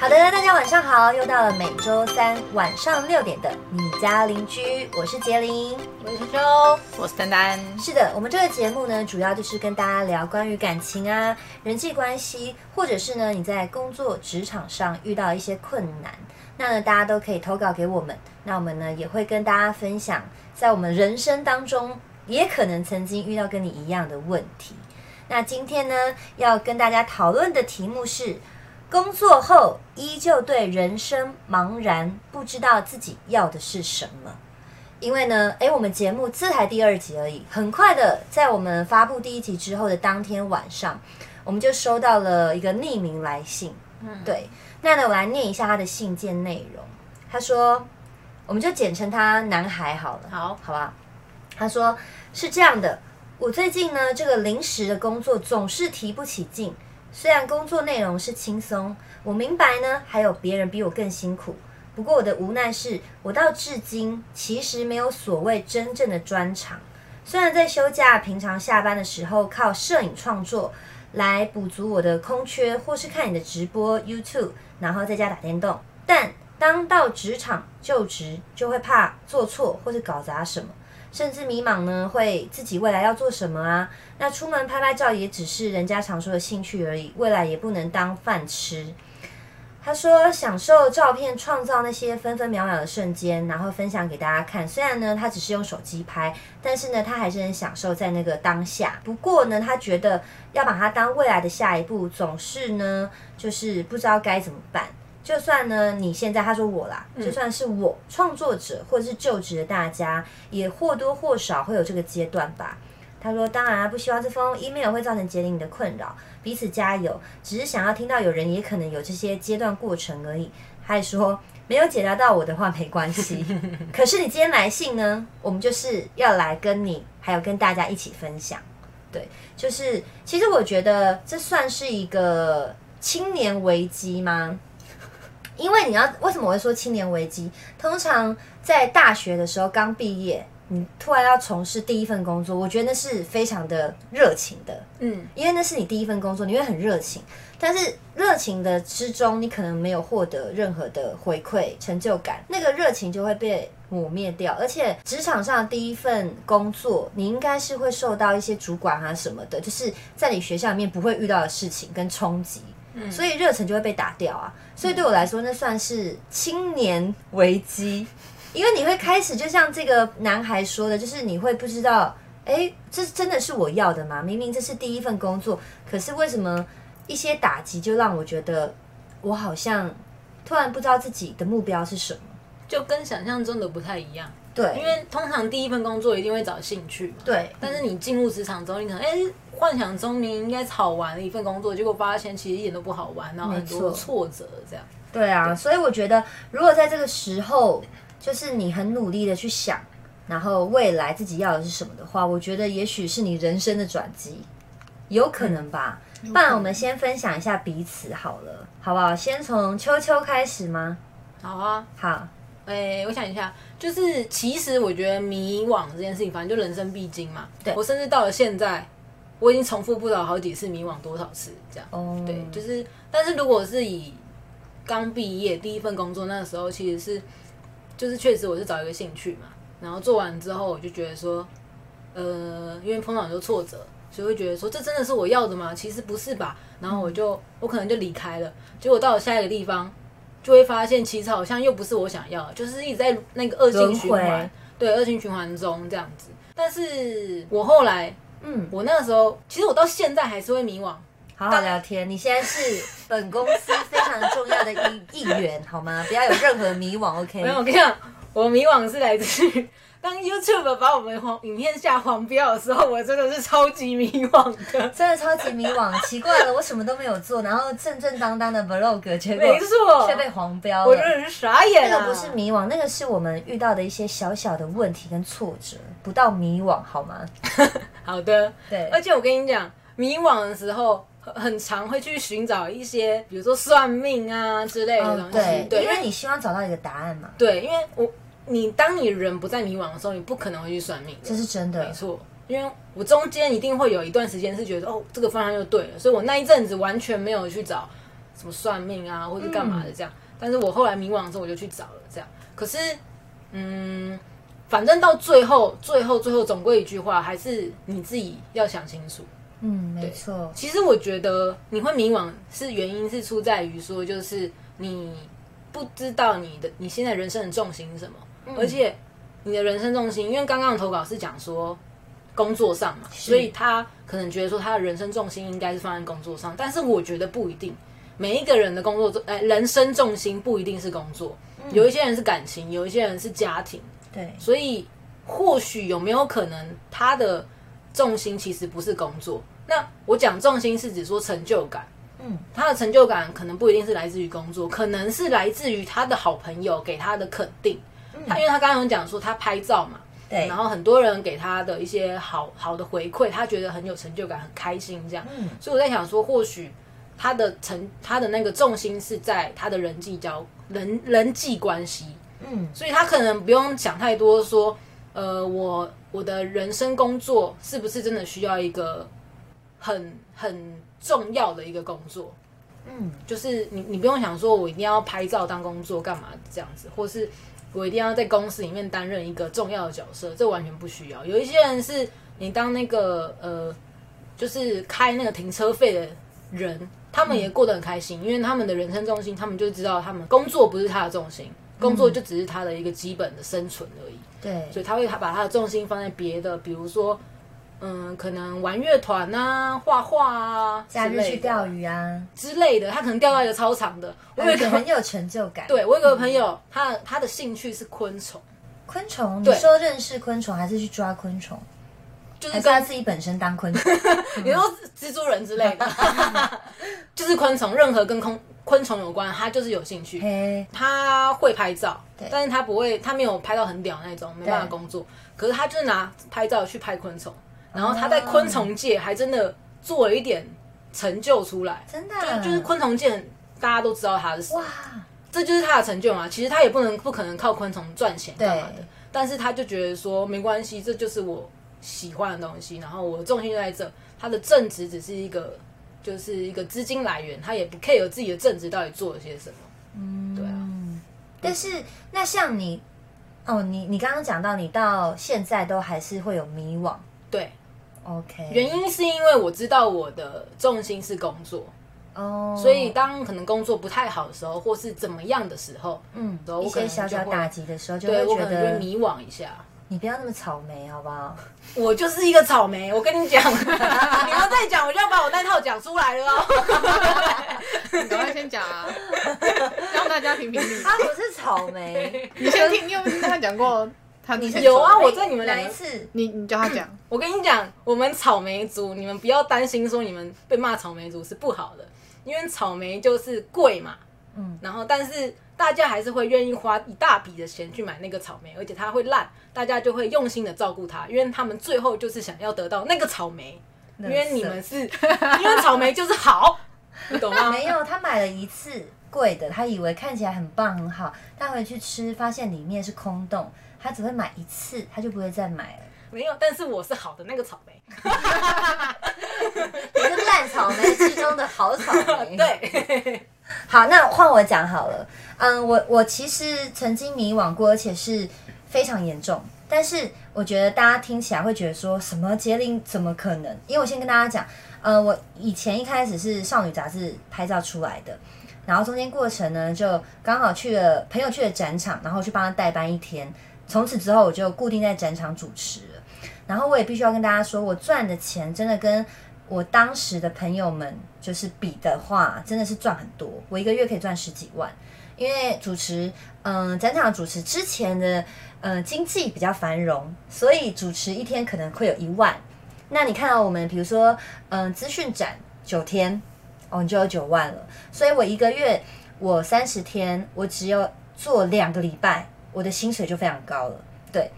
好的，大家晚上好，又到了每周三晚上六点的你家邻居，我是杰林，我是秋秋，我是丹丹。是的，我们这个节目呢，主要就是跟大家聊关于感情啊、人际关系，或者是呢你在工作职场上遇到一些困难，那呢大家都可以投稿给我们，那我们呢也会跟大家分享，在我们人生当中也可能曾经遇到跟你一样的问题。那今天呢要跟大家讨论的题目是。工作后依旧对人生茫然，不知道自己要的是什么。因为呢，诶，我们节目这才第二集而已，很快的，在我们发布第一集之后的当天晚上，我们就收到了一个匿名来信。嗯，对，那呢，我来念一下他的信件内容。他说，我们就简称他男孩好了，好好吧？他说是这样的，我最近呢，这个临时的工作总是提不起劲。虽然工作内容是轻松，我明白呢，还有别人比我更辛苦。不过我的无奈是，我到至今其实没有所谓真正的专长。虽然在休假、平常下班的时候靠摄影创作来补足我的空缺，或是看你的直播 YouTube，然后在家打电动，但当到职场就职，就会怕做错或是搞砸什么。甚至迷茫呢，会自己未来要做什么啊？那出门拍拍照也只是人家常说的兴趣而已，未来也不能当饭吃。他说享受照片创造那些分分秒秒的瞬间，然后分享给大家看。虽然呢，他只是用手机拍，但是呢，他还是很享受在那个当下。不过呢，他觉得要把它当未来的下一步，总是呢，就是不知道该怎么办。就算呢，你现在他说我啦，就算是我创作者或者是就职的大家，也或多或少会有这个阶段吧。他说，当然不希望这封 email 会造成杰林的困扰，彼此加油。只是想要听到有人也可能有这些阶段过程而已。还说没有解答到我的话没关系，可是你今天来信呢，我们就是要来跟你还有跟大家一起分享。对，就是其实我觉得这算是一个青年危机吗？因为你要为什么我会说青年危机？通常在大学的时候刚毕业，你突然要从事第一份工作，我觉得那是非常的热情的，嗯，因为那是你第一份工作，你会很热情。但是热情的之中，你可能没有获得任何的回馈、成就感，那个热情就会被抹灭掉。而且职场上第一份工作，你应该是会受到一些主管啊什么的，就是在你学校里面不会遇到的事情跟冲击。所以热忱就会被打掉啊！所以对我来说，那算是青年危机，因为你会开始就像这个男孩说的，就是你会不知道，哎，这真的是我要的吗？明明这是第一份工作，可是为什么一些打击就让我觉得我好像突然不知道自己的目标是什么，就跟想象中的不太一样。对，因为通常第一份工作一定会找兴趣，对。但是你进入职场之后，你可能哎，幻想中你应该好玩的一份工作，结果发现其实一点都不好玩，然后很多挫折这样。对啊，所以我觉得，如果在这个时候，就是你很努力的去想，然后未来自己要的是什么的话，我觉得也许是你人生的转机，有可能吧。不然我们先分享一下彼此好了，好不好？先从秋秋开始吗？好啊，好。哎，我想一下，就是其实我觉得迷惘这件事情，反正就人生必经嘛。对我甚至到了现在，我已经重复不了好几次迷惘多少次这样。哦，对，就是，但是如果是以刚毕业第一份工作那个时候，其实是就是确实我是找一个兴趣嘛，然后做完之后我就觉得说，呃，因为碰到很多挫折，所以会觉得说这真的是我要的吗？其实不是吧。然后我就我可能就离开了，结果到了下一个地方。就会发现，其实好像又不是我想要，就是一直在那个恶性循环，对恶性循环中这样子。但是我后来，嗯，我那个时候，其实我到现在还是会迷惘。好好聊天，你现在是本公司非常重要的一 一员，好吗？不要有任何迷惘，OK？没有，我跟你讲，我迷惘是来自于。当 YouTube 把我们黄影片下黄标的时候，我真的是超级迷惘的，真的超级迷惘。奇怪了，我什么都没有做，然后正正当当的 Vlog，结果没错却被黄标了，我真的是傻眼那个不是迷惘，那个是我们遇到的一些小小的问题跟挫折，不到迷惘好吗？好的，对。而且我跟你讲，迷惘的时候很很常会去寻找一些，比如说算命啊之类的东西，对，因为你希望找到一个答案嘛。对，因为我。你当你人不再迷惘的时候，你不可能会去算命。这是真的，没错。因为我中间一定会有一段时间是觉得，哦，这个方向就对了，所以我那一阵子完全没有去找什么算命啊，或者干嘛的这样。但是我后来迷惘的时候，我就去找了这样。可是，嗯，反正到最后，最后，最后，总归一句话，还是你自己要想清楚。嗯，没错。其实我觉得你会迷惘，是原因是出在于说，就是你不知道你的你现在人生的重心是什么，而且你的人生重心，因为刚刚的投稿是讲说工作上嘛，所以他可能觉得说他的人生重心应该是放在工作上，但是我觉得不一定，每一个人的工作重，哎，人生重心不一定是工作，有一些人是感情，有一些人是家庭，对，所以或许有没有可能他的。重心其实不是工作，那我讲重心是指说成就感。嗯，他的成就感可能不一定是来自于工作，可能是来自于他的好朋友给他的肯定。他因为他刚刚有讲说他拍照嘛，对，然后很多人给他的一些好好的回馈，他觉得很有成就感，很开心这样。嗯，所以我在想说，或许他的成他的那个重心是在他的人际交人人际关系。嗯，所以他可能不用想太多说。呃，我我的人生工作是不是真的需要一个很很重要的一个工作？嗯，就是你你不用想说我一定要拍照当工作干嘛这样子，或是我一定要在公司里面担任一个重要的角色，这完全不需要。有一些人是你当那个呃，就是开那个停车费的人，他们也过得很开心，因为他们的人生重心，他们就知道他们工作不是他的重心。工作就只是他的一个基本的生存而已，对，所以他会他把他的重心放在别的，比如说，嗯，可能玩乐团啊、画画啊、假日去钓鱼啊之类的，他可能钓到一个超长的。我有一个很有成就感。对我有个朋友，他他的兴趣是昆虫。昆虫？你说认识昆虫还是去抓昆虫？就是他自己本身当昆虫，比如说蜘蛛人之类的，就是昆虫，任何跟昆昆虫有关，他就是有兴趣。他会拍照，但是他不会，他没有拍到很屌那种，没办法工作。可是他就是拿拍照去拍昆虫，然后他在昆虫界还真的做了一点成就出来。真的，就就是昆虫界大家都知道他是谁，哇，这就是他的成就嘛。其实他也不能不可能靠昆虫赚钱干嘛的，但是他就觉得说没关系，这就是我。喜欢的东西，然后我的重心就在这。他的正职只是一个，就是一个资金来源，他也不 care 自己的正职到底做了些什么。嗯，对啊。但是那像你，哦，你你刚刚讲到，你到现在都还是会有迷惘。对，OK。原因是因为我知道我的重心是工作，哦，所以当可能工作不太好的时候，或是怎么样的时候，嗯，一些小小打击的时候，就会觉得迷惘一下。你不要那么草莓，好不好？我就是一个草莓，我跟你讲，你要再讲，我就要把我那套讲出来了哦。你赶快先讲啊，让大家评评理。他不是草莓，你先听，你有没有听他讲过？他有啊，我在你们来一次，你你叫他讲。我跟你讲，我们草莓族，你们不要担心说你们被骂草莓族是不好的，因为草莓就是贵嘛。嗯，然后但是。大家还是会愿意花一大笔的钱去买那个草莓，而且它会烂，大家就会用心的照顾它，因为他们最后就是想要得到那个草莓，因为你们是，因为草莓就是好，你懂吗？没有，他买了一次贵的，他以为看起来很棒很好，他回去吃发现里面是空洞，他只会买一次，他就不会再买了。没有，但是我是好的那个草莓，你是烂草莓之中的好草莓，对。好，那换我讲好了。嗯，我我其实曾经迷惘过，而且是非常严重。但是我觉得大家听起来会觉得说什么杰林怎么可能？因为我先跟大家讲，呃，我以前一开始是少女杂志拍照出来的，然后中间过程呢，就刚好去了朋友去了展场，然后去帮他代班一天。从此之后，我就固定在展场主持。然后我也必须要跟大家说，我赚的钱真的跟。我当时的朋友们就是比的话，真的是赚很多。我一个月可以赚十几万，因为主持，嗯，展场主持之前的，嗯，经济比较繁荣，所以主持一天可能会有一万。那你看到我们，比如说，嗯，资讯展九天，哦，你就有九万了。所以我一个月，我三十天，我只有做两个礼拜，我的薪水就非常高了。对，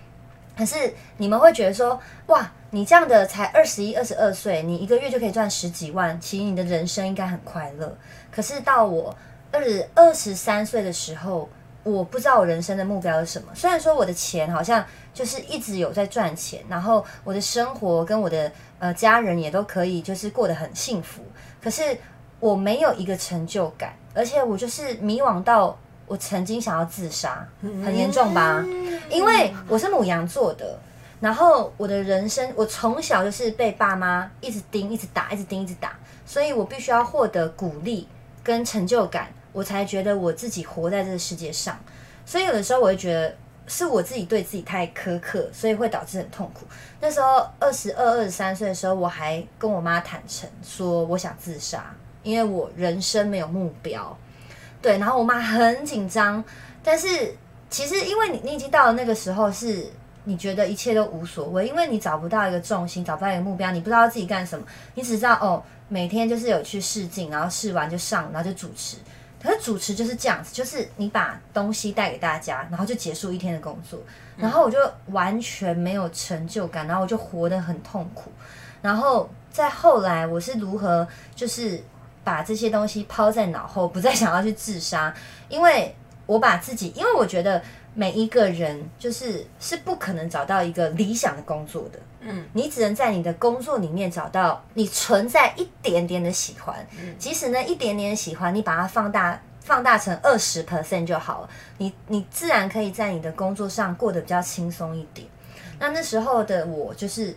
可是你们会觉得说，哇。你这样的才二十一、二十二岁，你一个月就可以赚十几万，其实你的人生应该很快乐。可是到我二二十三岁的时候，我不知道我人生的目标是什么。虽然说我的钱好像就是一直有在赚钱，然后我的生活跟我的呃家人也都可以就是过得很幸福，可是我没有一个成就感，而且我就是迷惘到我曾经想要自杀，很严重吧？因为我是母羊座的，然后我的人生，我从小就是被爸妈一直盯、一直打、一直盯、一直打，所以我必须要获得鼓励跟成就感，我才觉得我自己活在这个世界上。所以有的时候我会觉得是我自己对自己太苛刻，所以会导致很痛苦。那时候二十二、二十三岁的时候，我还跟我妈坦诚说我想自杀，因为我人生没有目标。对，然后我妈很紧张，但是其实因为你你已经到了那个时候，是你觉得一切都无所谓，因为你找不到一个重心，找不到一个目标，你不知道自己干什么，你只知道哦，每天就是有去试镜，然后试完就上，然后就主持。可是主持就是这样子，就是你把东西带给大家，然后就结束一天的工作，然后我就完全没有成就感，然后我就活得很痛苦。然后在后来，我是如何就是把这些东西抛在脑后，不再想要去自杀，因为我把自己，因为我觉得每一个人就是是不可能找到一个理想的工作的。嗯，你只能在你的工作里面找到你存在一点点的喜欢，嗯。即使呢一点点喜欢，你把它放大放大成二十 percent 就好了，你你自然可以在你的工作上过得比较轻松一点。那那时候的我就是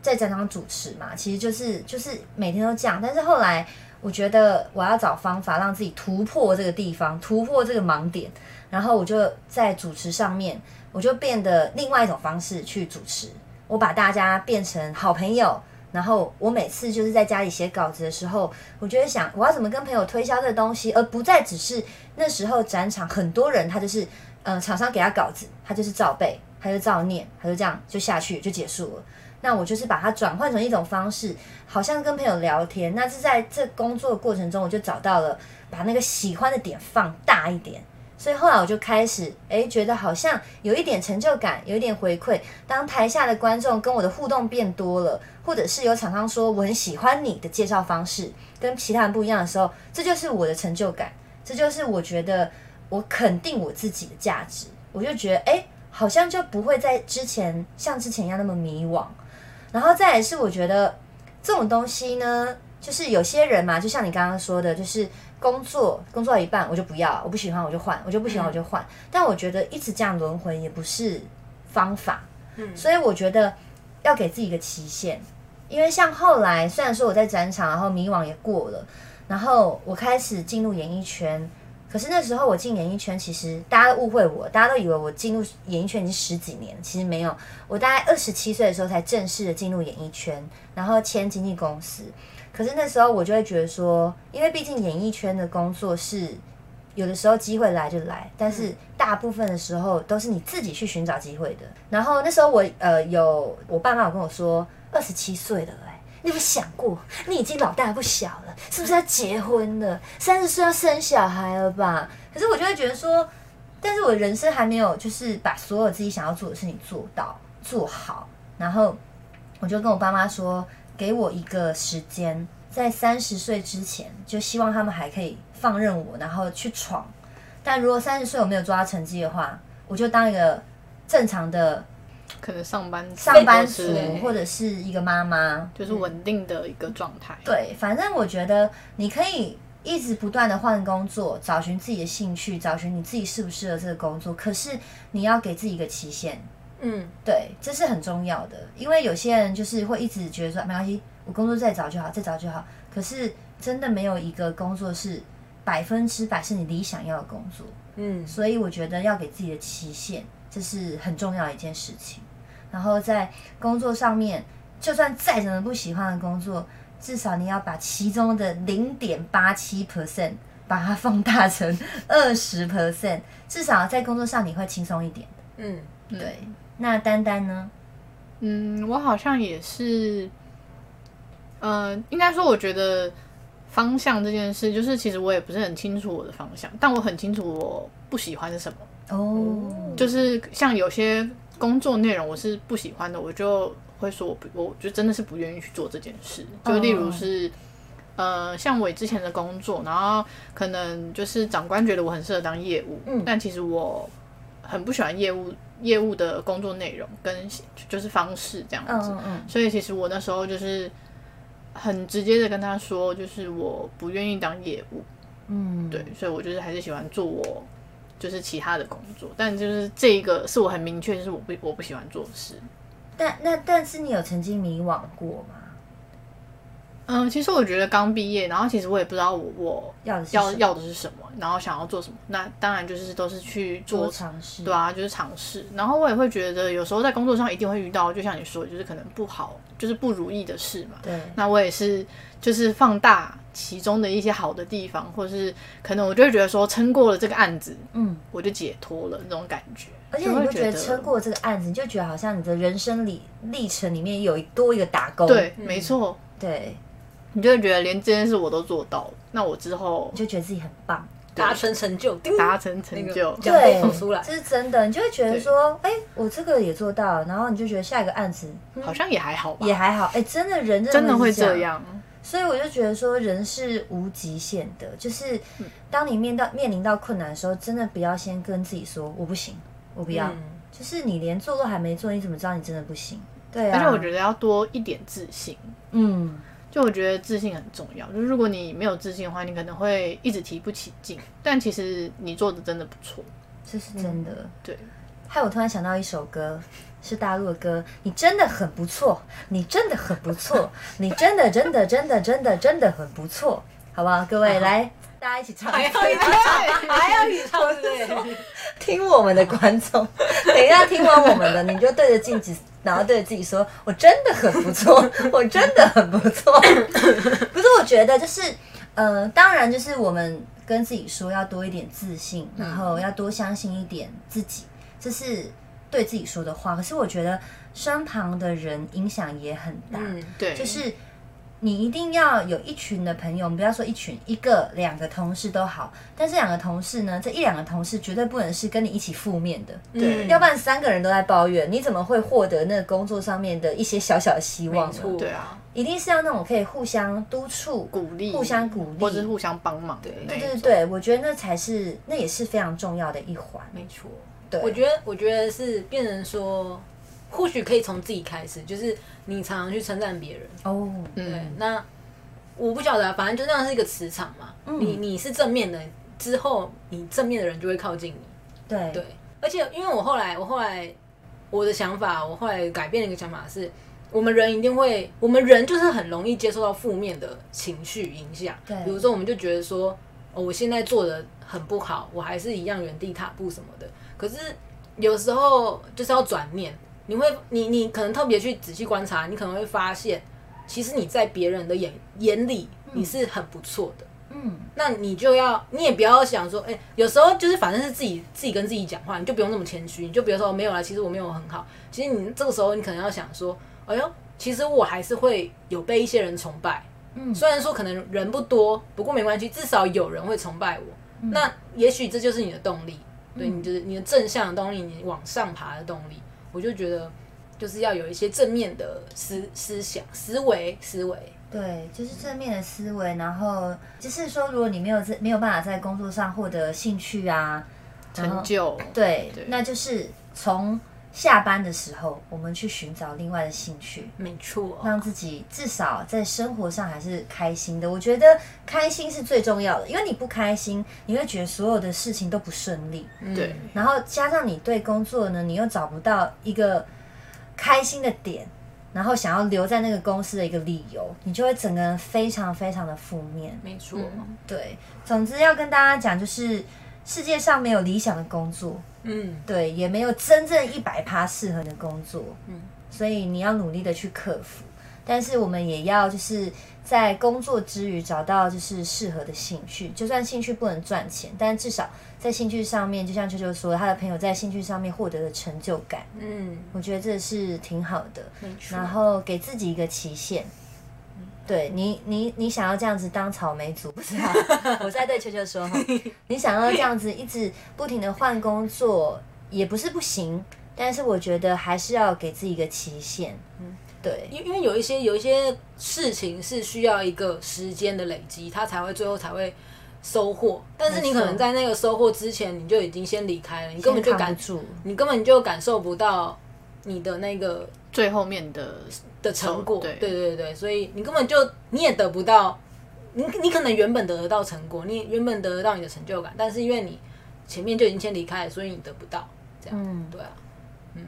在展场主持嘛，其实就是就是每天都这样，但是后来我觉得我要找方法让自己突破这个地方，突破这个盲点，然后我就在主持上面，我就变得另外一种方式去主持。我把大家变成好朋友，然后我每次就是在家里写稿子的时候，我就会想我要怎么跟朋友推销这个东西，而不再只是那时候展场很多人，他就是嗯厂商给他稿子，他就是照背，他就照念，他就这样就下去就结束了。那我就是把它转换成一种方式，好像跟朋友聊天。那是在这工作的过程中，我就找到了把那个喜欢的点放大一点。所以后来我就开始，哎，觉得好像有一点成就感，有一点回馈。当台下的观众跟我的互动变多了，或者是有厂商说我很喜欢你的介绍方式，跟其他人不一样的时候，这就是我的成就感，这就是我觉得我肯定我自己的价值。我就觉得，哎，好像就不会在之前像之前一样那么迷惘。然后再来是，我觉得这种东西呢，就是有些人嘛，就像你刚刚说的，就是。工作工作到一半我就不要，我不喜欢我就换，我就不喜欢我就换。但我觉得一直这样轮回也不是方法，嗯，所以我觉得要给自己一个期限。因为像后来虽然说我在展场，然后迷惘也过了，然后我开始进入演艺圈。可是那时候我进演艺圈，其实大家都误会我，大家都以为我进入演艺圈已经十几年，其实没有。我大概二十七岁的时候才正式的进入演艺圈，然后签经纪公司。可是那时候我就会觉得说，因为毕竟演艺圈的工作是有的时候机会来就来，但是大部分的时候都是你自己去寻找机会的。然后那时候我呃有我爸妈有跟我说，二十七岁了哎，你有想过你已经老大不小了，是不是要结婚了？三十岁要生小孩了吧？可是我就会觉得说，但是我人生还没有就是把所有自己想要做的事情做到做好。然后我就跟我爸妈说。给我一个时间，在三十岁之前，就希望他们还可以放任我，然后去闯。但如果三十岁我没有做到成绩的话，我就当一个正常的，可能上班上班族或者是一个妈妈，就是稳定的一个状态。对，反正我觉得你可以一直不断的换工作，找寻自己的兴趣，找寻你自己适不适合这个工作。可是你要给自己一个期限。嗯，对，这是很重要的，因为有些人就是会一直觉得说没关系，我工作再找就好，再找就好。可是真的没有一个工作是百分之百是你理想要的工作。嗯，所以我觉得要给自己的期限，这是很重要的一件事情。然后在工作上面，就算再怎么不喜欢的工作，至少你要把其中的零点八七 percent 把它放大成二十 percent，至少在工作上你会轻松一点嗯，对。那丹丹呢？嗯，我好像也是，呃，应该说，我觉得方向这件事，就是其实我也不是很清楚我的方向，但我很清楚我不喜欢是什么。哦，就是像有些工作内容我是不喜欢的，我就会说，我不，我就真的是不愿意去做这件事。就例如是，呃，像我之前的工作，然后可能就是长官觉得我很适合当业务，但其实我很不喜欢业务。业务的工作内容跟就是方式这样子，所以其实我那时候就是很直接的跟他说，就是我不愿意当业务，嗯，对，所以我就是还是喜欢做我就是其他的工作，但就是这一个是我很明确，就是我不我不喜欢做的事。但那但是你有曾经迷惘过吗？嗯，其实我觉得刚毕业，然后其实我也不知道我我要要的是什么要的是什么，然后想要做什么。那当然就是都是去做尝试，对啊，就是尝试。然后我也会觉得，有时候在工作上一定会遇到，就像你说的，就是可能不好，就是不如意的事嘛。对，那我也是，就是放大其中的一些好的地方，或者是可能我就会觉得说，撑过了这个案子，嗯，我就解脱了那种感觉。而且就会你会觉得撑过这个案子，你就觉得好像你的人生里历程里面有一多一个打勾，对，没错，对，你就会觉得连这件事我都做到了，那我之后你就觉得自己很棒，达成成就，叮达成成就，对。放出来，这是真的，你就会觉得说，哎，我这个也做到了，然后你就觉得下一个案子嗯。好像也还好吧，也还好，哎，真的人真的会这样。所以我就觉得说，人是无极限的，就是当你面到面临到困难的时候，真的不要先跟自己说我不行，我不要，嗯就是你连做都还没做，你怎么知道你真的不行？对啊，而且我觉得要多一点自信，嗯，就我觉得自信很重要。就是如果你没有自信的话，你可能会一直提不起劲，但其实你做的真的不错。这是真的。对，害我突然想到一首歌，是大陆的歌，你真的很不错，你真的很不错，你真的真的真的真的真的很不错，好不好？各位来，大家一起唱，还要一起唱，还要一起唱，对？听我们的观众，等一下听完我们的，你就对着镜子，然后对着自己说：“我真的很不错，我真的很不错。”不是，我觉得就是，呃，当然就是我们跟自己说要多一点自信，然后要多相信一点自己，这是对自己说的话。可是我觉得身旁的人影响也很大，嗯，对，就是你一定要有一群的朋友，我们不要说一群，一个两个同事都好，但是两个同事呢，这一两个同事绝对不能是跟你一起负面的，对嗯要不然三个人都在抱怨，你怎么会获得那个工作上面的一些小小的希望呢？对啊，一定是要那种可以互相督促、鼓励，互相鼓励或者互相帮忙的那对。对对，我觉得那才是，那也是非常重要的一环。没错。对，我觉得，我觉得是变成说，或许可以从自己开始，就是你常常去称赞别人，哦，对，嗯，那我不晓得啊，反正就那样是一个磁场嘛。嗯你你是正面的，之后你正面的人就会靠近你。对对，而且因为我后来，我后来我的想法，我后来改变了一个想法是，我们人一定会，我们人就是很容易接受到负面的情绪影响。对比如说我们就觉得说，哦，我现在做的很不好，我还是一样原地踏步什么的。可是有时候就是要转念，你会，你你可能特别去仔细观察，你可能会发现，其实你在别人的眼眼里你是很不错的。嗯，那你就要，你也不要想说，哎、有时候就是反正是自己自己跟自己讲话，你就不用那么谦虚，你就比如说没有啦，其实我没有很好。其实你这个时候你可能要想说，哎呦，其实我还是会有被一些人崇拜，嗯虽然说可能人不多，不过没关系，至少有人会崇拜我。嗯那也许这就是你的动力，对你就是你的正向的动力，你往上爬的动力。我就觉得就是要有一些正面的思思想、思维、思维。对，就是正面的思维，然后就是说，如果你没有在没有办法在工作上获得兴趣啊，成就，对，对那就是从下班的时候，我们去寻找另外的兴趣，没错，让自己至少在生活上还是开心的。我觉得开心是最重要的，因为你不开心，你会觉得所有的事情都不顺利，嗯对，然后加上你对工作呢，你又找不到一个开心的点。然后想要留在那个公司的一个理由，你就会整个人非常非常的负面。没错。对，总之要跟大家讲，就是世界上没有理想的工作，嗯，对，也没有真正一百趴适合你的工作，嗯嗯，所以你要努力的去克服。但是我们也要就是在工作之余找到就是适合的兴趣，就算兴趣不能赚钱，但至少在兴趣上面，就像秋秋说，他的朋友在兴趣上面获得的成就感，嗯，我觉得这是挺好的。然后给自己一个期限。对你，你你想要这样子当草莓族，不是啊？我在对秋秋说哈，你想要这样子一直不停的换工作，也不是不行，但是我觉得还是要给自己一个期限。嗯，对，因因为有一些有一些事情是需要一个时间的累积，它才会最后才会收获。但是你可能在那个收获之前，你就已经先离开了，你根本就感。你根本就感受不到你的那个最后面的的成果。对对对对，所以你根本就你也得不到，你你可能原本得得到成果，你原本得得到你的成就感，但是因为你前面就已经先离开了，所以你得不到。这样，嗯对啊，嗯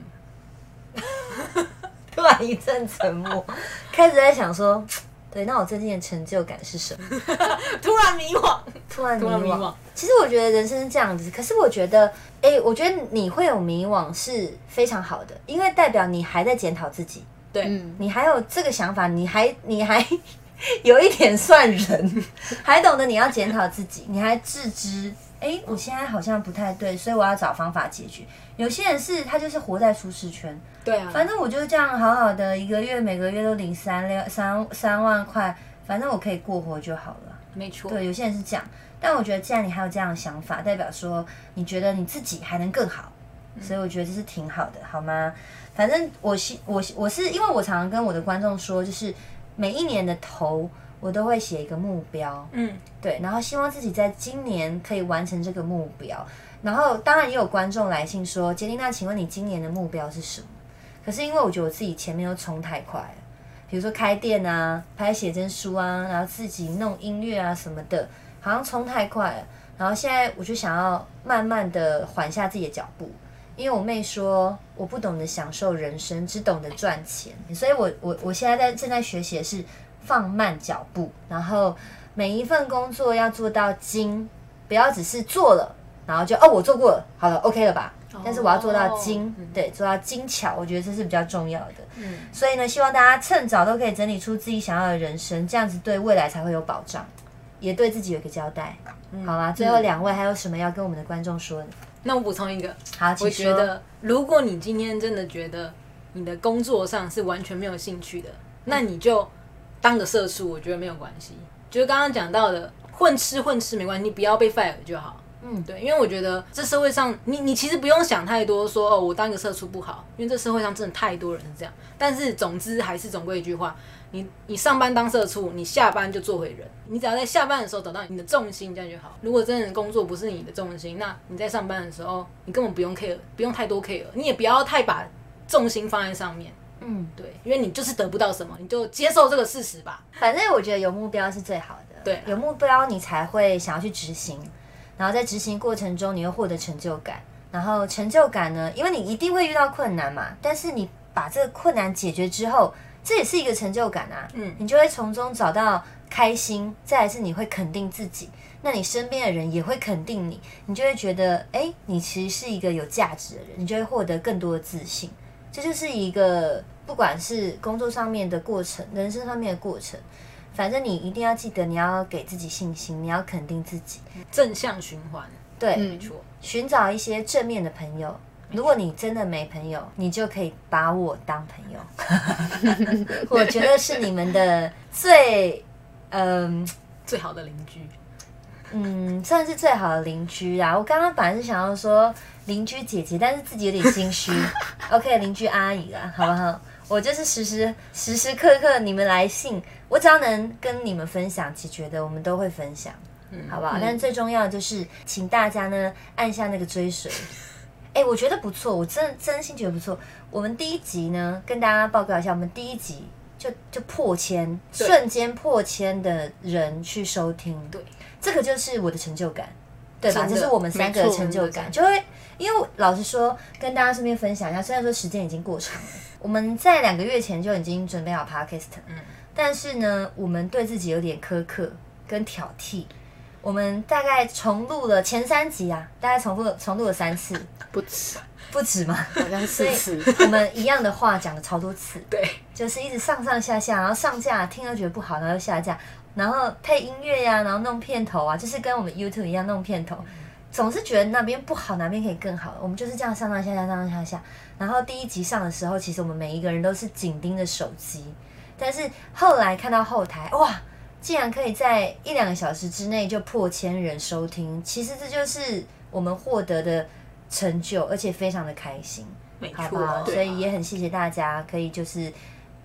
突然一阵沉默，开始在想说，对，那我最近的成就感是什么？突然迷惘，突然迷惘。迷惘。其实我觉得人生是这样子，可是我觉得，哎、我觉得你会有迷惘是非常好的，因为代表你还在检讨自己，对，嗯，你还有这个想法，你还你还 有一点算人，还懂得你要检讨自己，你还自知，哎、我现在好像不太对，所以我要找方法解决。有些人是他就是活在舒适圈，对啊，反正我就这样好好的，一个月每个月都领三六三三万块，反正我可以过活就好了。没错，对，有些人是这样，但我觉得既然你还有这样的想法，代表说你觉得你自己还能更好，所以我觉得这是挺好的，好吗？反正我希我我是因为我常常跟我的观众说，就是每一年的头我都会写一个目标，嗯，对，然后希望自己在今年可以完成这个目标。然后当然也有观众来信说，杰丽娜，请问你今年的目标是什么？可是因为我觉得我自己前面都冲太快了，比如说开店啊、拍写真书啊，然后自己弄音乐啊什么的，好像冲太快了。然后现在我就想要慢慢的缓下自己的脚步，因为我妹说我不懂得享受人生，只懂得赚钱，所以我我我现在在正在学习的是放慢脚步，然后每一份工作要做到精，不要只是做了，然后就哦我做过了，好了 OK 了吧？但是我要做到精，嗯对，做到精巧，我觉得这是比较重要的。嗯，所以呢，希望大家趁早都可以整理出自己想要的人生，这样子对未来才会有保障，也对自己有一个交代，好吗？最后两位还有什么要跟我们的观众说的？那我补充一个，好，我。觉得如果你今天真的觉得你的工作上是完全没有兴趣的，那你就当个社畜，我觉得没有关系。就是刚刚讲到的，混吃混吃没关系，你不要被 fire 就好。嗯对，因为我觉得这社会上，你你其实不用想太多说哦，我当一个社畜不好，因为这社会上真的太多人是这样。但是总之还是总归一句话，你你上班当社畜，你下班就做回人。你只要在下班的时候找到你的重心，这样就好。如果真的工作不是你的重心，那你在上班的时候，你根本不用 care，不用太多 care，你也不要太把重心放在上面。嗯，对，因为你就是得不到什么，你就接受这个事实吧。反正我觉得有目标是最好的。对有目标你才会想要去执行，然后在执行过程中你会获得成就感。然后成就感呢，因为你一定会遇到困难嘛，但是你把这个困难解决之后，这也是一个成就感啊。嗯你就会从中找到开心，再来是你会肯定自己，那你身边的人也会肯定你，你就会觉得，哎，你其实是一个有价值的人，你就会获得更多的自信。这就是一个不管是工作上面的过程，人生上面的过程，反正你一定要记得，你要给自己信心，你要肯定自己，正向循环，对，嗯没错。寻找一些正面的朋友。如果你真的没朋友，你就可以把我当朋友。我觉得是你们的最，嗯最好的邻居，嗯，算是最好的邻居啦。我刚刚本来是想要说邻居姐姐，但是自己有点心虚。OK，邻居阿姨啦，好不好？我就是时时时时刻刻你们来信，我只要能跟你们分享解决的，我们都会分享，好不好？但是最重要的就是，请大家呢按下那个追随。哎、我觉得不错，我真真心觉得不错。我们第一集呢，跟大家报告一下，我们第一集就就破千，瞬间破千的人去收听，对，这个就是我的成就感，对吧？这是我们三个的成就感，就会因为老实说，跟大家顺便分享一下，虽然说时间已经过长了，我们在两个月前就已经准备好 podcast，嗯但是呢，我们对自己有点苛刻跟挑剔。我们大概重录了前三集啊，大概重复了重录了三次，不止，不止嘛。好像四次。我们一样的话讲了超多次，对，就是一直上上下下，然后上架听了觉得不好，然后又下架，然后配音乐呀、然后弄片头啊，就是跟我们 YouTube 一样弄片头，总是觉得那边不好，哪边可以更好。我们就是这样上上下下，上上下下。然后第一集上的时候，其实我们每一个人都是紧盯着手机，但是后来看到后台，哇！竟然可以在一两个小时之内就破千人收听，其实这就是我们获得的成就，而且非常的开心。没好不好？错。所以也很谢谢大家可以就是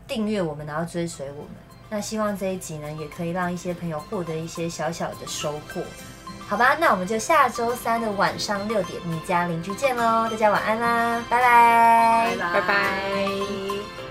订阅我们，然后追随我们。那希望这一集呢，也可以让一些朋友获得一些小小的收获。好吧，那我们就下周三的晚上六点，你家邻居见喽！大家晚安啦，拜拜拜拜拜